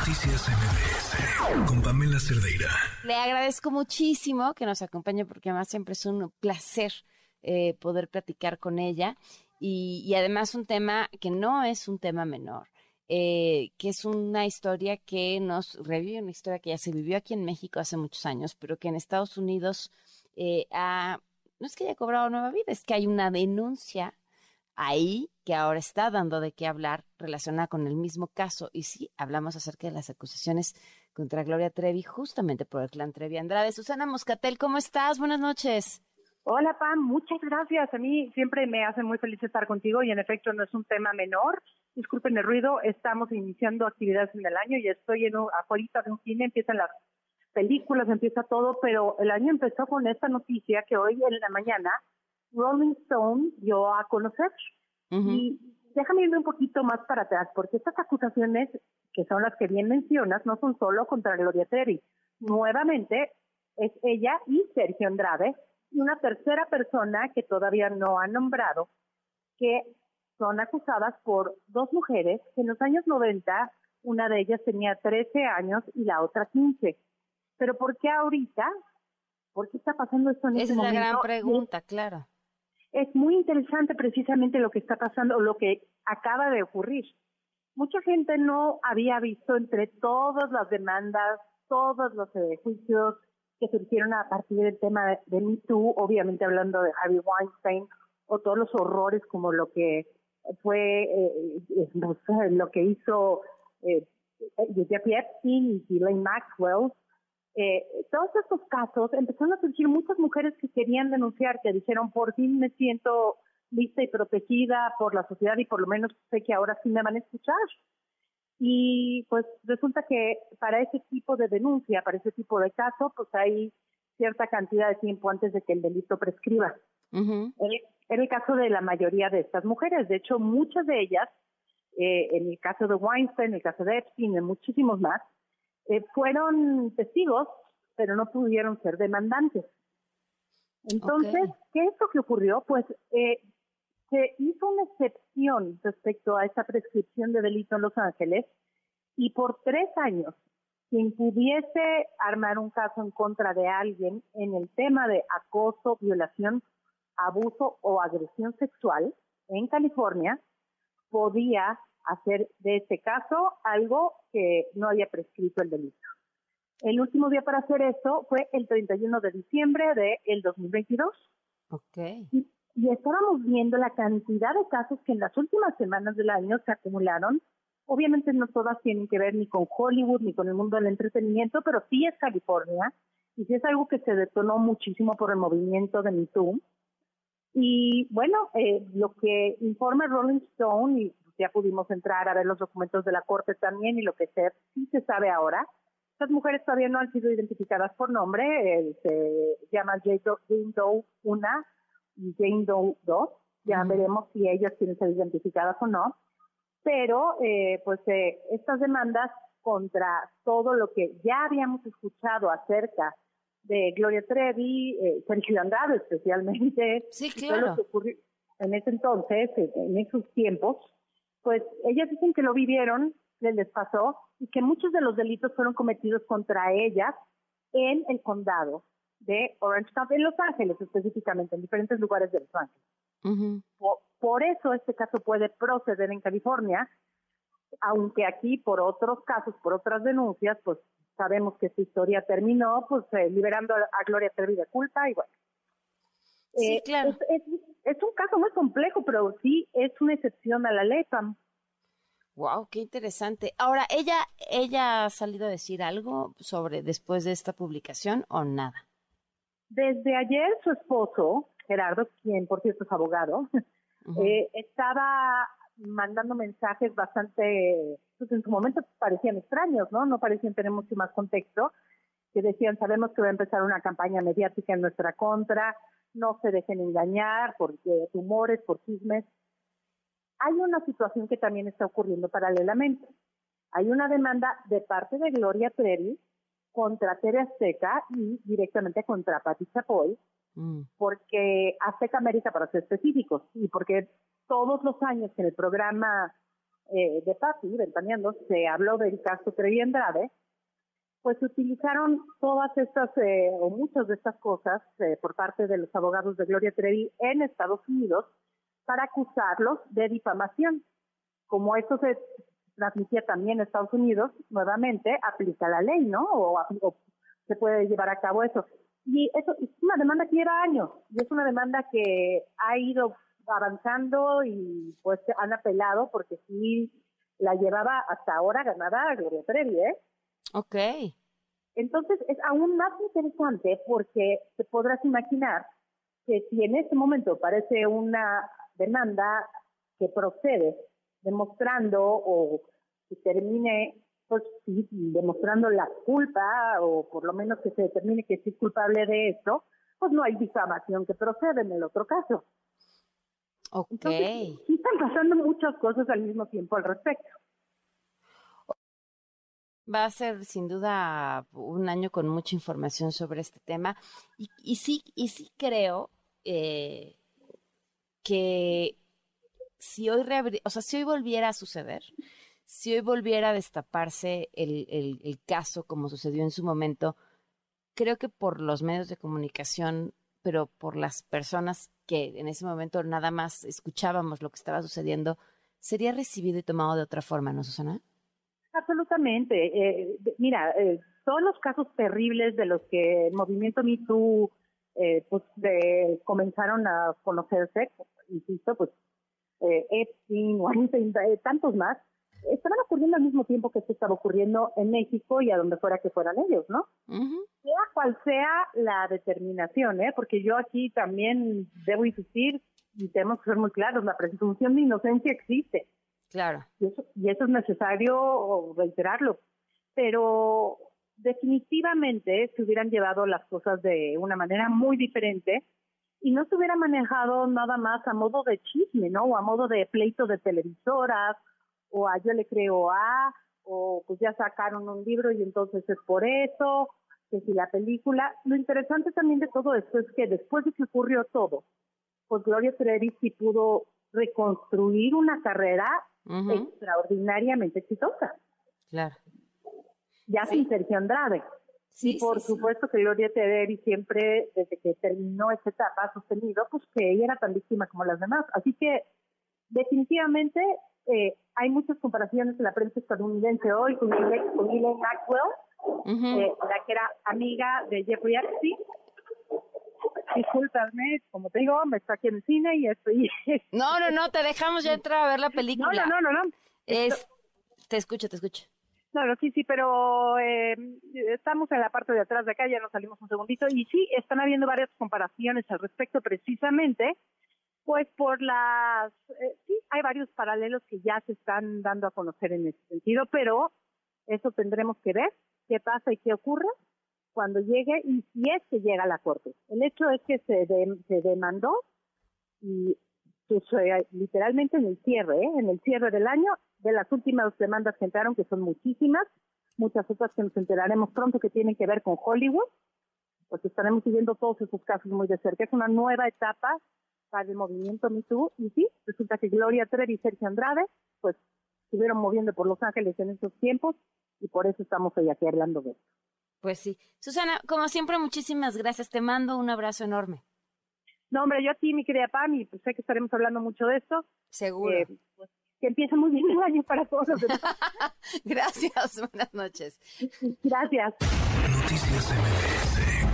Noticias MBS con Pamela Cerdeira. Le agradezco muchísimo que nos acompañe porque además siempre es un placer eh, poder platicar con ella y, además un tema que no es un tema menor. Eh, que es una historia que nos revive, una historia que ya se vivió aquí en México hace muchos años, pero que en Estados Unidos eh, ha, no es que haya cobrado nueva vida, es que hay una denuncia ahí que ahora está dando de qué hablar relacionada con el mismo caso. Y sí, hablamos acerca de las acusaciones contra Gloria Trevi, justamente por el clan Trevi Andrade. Susana Moscatel, ¿cómo estás? Buenas noches. Hola, Pam, muchas gracias. A mí siempre me hace muy feliz estar contigo y en efecto no es un tema menor. Disculpen el ruido, estamos iniciando actividades en el año y estoy en un, afuera de un cine, empiezan las películas, empieza todo, pero el año empezó con esta noticia que hoy en la mañana Rolling Stone dio a conocer. Y déjame irme un poquito más para atrás, porque estas acusaciones, que son las que bien mencionas, no son solo contra Gloria Trevi. Nuevamente, es ella y Sergio Andrade, y una tercera persona que todavía no ha nombrado, que son acusadas por dos mujeres que en los años 90, una de ellas tenía 13 años y la otra 15. Pero ¿por qué ahorita? ¿Por qué está pasando esto en Esa este momento? es la gran pregunta, claro es muy interesante precisamente lo que está pasando, lo que acaba de ocurrir. Mucha gente no había visto entre todas las demandas, todos los eh, juicios que surgieron a partir del tema de, Me Too, obviamente hablando de Harvey Weinstein, o todos los horrores como lo que fue eh, eh, lo que hizo eh, Jeffrey y Ghislaine Maxwell, eh, todos estos casos empezaron a surgir muchas mujeres que querían denunciar, que dijeron, por fin me siento lista y protegida por la sociedad y por lo menos sé que ahora sí me van a escuchar. Y pues resulta que para ese tipo de denuncia, para ese tipo de caso, pues hay cierta cantidad de tiempo antes de que el delito prescriba. en, el caso de la mayoría de estas mujeres. De hecho, muchas de ellas, eh, en el caso de Weinstein, en el caso de Epstein, en muchísimos más, eh, fueron testigos, pero no pudieron ser demandantes. Entonces, ¿qué es lo que ocurrió? Pues eh, se hizo una excepción respecto a esta prescripción de delito en Los Ángeles y por tres años, quien pudiese armar un caso en contra de alguien en el tema de acoso, violación, abuso o agresión sexual en California, podía hacer de este caso algo que no había prescrito el delito. El último día para hacer eso fue el 31 de diciembre del 2022. Ok. Y, y estábamos viendo la cantidad de casos que en las últimas semanas del año se acumularon. Obviamente no todas tienen que ver ni con Hollywood ni con el mundo del entretenimiento, pero sí es California y sí es algo que se detonó muchísimo por el movimiento de MeToo. Y bueno, eh, lo que informa Rolling Stone y ya pudimos entrar a ver los documentos de la Corte también y lo que se, sí se sabe ahora. Estas mujeres todavía no han sido identificadas por nombre, eh, se llama Jane Doe 1 y Jane Doe 2, ya veremos si ellas quieren ser identificadas o no, pero eh, pues eh, estas demandas contra todo lo que ya habíamos escuchado acerca de Gloria Trevi, eh, Sergio Andrade especialmente, sí, claro. lo que ocurrió en ese entonces, en esos tiempos, pues ellas dicen que lo vivieron, que les pasó, y que muchos de los delitos fueron cometidos contra ellas en el condado de Orange County, en Los Ángeles específicamente, en diferentes lugares de Los Ángeles. por, eso este caso puede proceder en California, aunque aquí por otros casos, por otras denuncias, pues sabemos que esta historia terminó pues eh, liberando a Gloria Trevi de culpa y bueno. Sí, eh, claro. Es, es, un caso muy complejo, pero sí es una excepción a la ley, Pam. Wow, qué interesante. Ahora, ella, ella ha salido a decir algo sobre después de esta publicación o nada. Desde ayer su esposo, Gerardo, quien por cierto es abogado, eh, estaba mandando mensajes bastante, pues en su momento parecían extraños, ¿no? No parecían tener mucho más contexto, que decían, sabemos que va a empezar una campaña mediática en nuestra contra, no se dejen engañar por rumores, por chismes. Hay una situación que también está ocurriendo paralelamente. Hay una demanda de parte de Gloria Trevi contra Tere Azteca y directamente contra Pati Chapoy, mm. porque Azteca América, para ser específicos, y porque todos los años en el programa eh, de Patti, Ventaneando, se habló del caso Trevi Andrade, pues utilizaron todas estas eh, o muchas de estas cosas eh, por parte de los abogados de Gloria Trevi en Estados Unidos para acusarlos de difamación. Como esto se transmitía también en Estados Unidos, nuevamente aplica la ley, ¿no? O, o se puede llevar a cabo eso. Y eso es una demanda que lleva años y es una demanda que ha ido avanzando y pues han apelado porque sí la llevaba hasta ahora ganada Gloria Trevi, ¿eh? Ok. Entonces es aún más interesante porque te podrás imaginar que si en este momento parece una demanda que procede demostrando o que termine pues sí, demostrando la culpa o por lo menos que se determine que es culpable de esto, pues no hay difamación que procede en el otro caso. Ok. sí están pasando muchas cosas al mismo tiempo al respecto. Va a ser sin duda un año con mucha información sobre este tema y, y sí y sí creo eh, que si hoy o sea si hoy volviera a suceder si hoy volviera a destaparse el, el, caso como sucedió en su momento, creo que por los medios de comunicación, pero por las personas que en ese momento nada más escuchábamos lo que estaba sucediendo, sería recibido y tomado de otra forma, ¿no, Susana? Absolutamente. Eh, mira, eh, todos los casos terribles de los que el movimiento Me Too eh, pues, de, comenzaron a conocerse, insisto, pues eh, Epstein, Weinstein, tantos más, estaban ocurriendo al mismo tiempo que esto estaba ocurriendo en México y a donde fuera que fueran ellos, ¿no? Sea cual sea la determinación, ¿eh? Porque yo aquí también debo insistir y tenemos que ser muy claros, la presunción de inocencia existe. Claro. Y eso, y eso es necesario reiterarlo. Pero definitivamente se hubieran llevado las cosas de una manera muy diferente y no se hubiera manejado nada más a modo de chisme, ¿no? O a modo de pleito de televisoras o a yo le creo a, o pues ya sacaron un libro y entonces es por eso, que si la película. Lo interesante también de todo esto es que después de que ocurrió todo, pues Gloria Trevi sí pudo reconstruir una carrera extraordinariamente exitosa. Claro. Ya sin Sergio Andrade. Sí, y por supuesto que Gloria Trevi siempre, desde que terminó esa etapa, ha sostenido pues que ella era tan víctima como las demás. Así que definitivamente eh, hay muchas comparaciones en la prensa estadounidense hoy con Elaine Maxwell, eh, la que era amiga de Jeffrey Epstein. Disculpadme, como te digo, me está aquí en el cine y estoy... No, no, no, te dejamos ya entrar a ver la película. No, no, no, no. Es... Te escucho, te escucho. No, no, sí, sí, pero eh, estamos en la parte de atrás de acá, ya nos salimos un segundito, y sí, están habiendo varias comparaciones al respecto precisamente pues por las, eh, sí, hay varios paralelos que ya se están dando a conocer en ese sentido, pero eso tendremos que ver qué pasa y qué ocurre cuando llegue y si es que llega a la corte. El hecho es que se, se demandó y pues, eh, literalmente en el cierre, ¿eh? en el cierre del año, de las últimas demandas que entraron, que son muchísimas, muchas otras que nos enteraremos pronto que tienen que ver con Hollywood, pues estaremos siguiendo todos esos casos muy de cerca. Es una nueva etapa para el movimiento Me Too. Y sí, resulta que Gloria Trevi y Sergio Andrade, pues, estuvieron moviendo por Los Ángeles en esos tiempos y por eso estamos hoy aquí hablando de esto. Pues sí. Susana, como siempre, muchísimas gracias. Te mando un abrazo enorme. No, hombre, yo a ti, mi querida Pam, y pues sé que estaremos hablando mucho de esto. Seguro. Eh, pues, que empiece muy bien el año para todos los demás. gracias, buenas noches. Gracias. Noticias MBS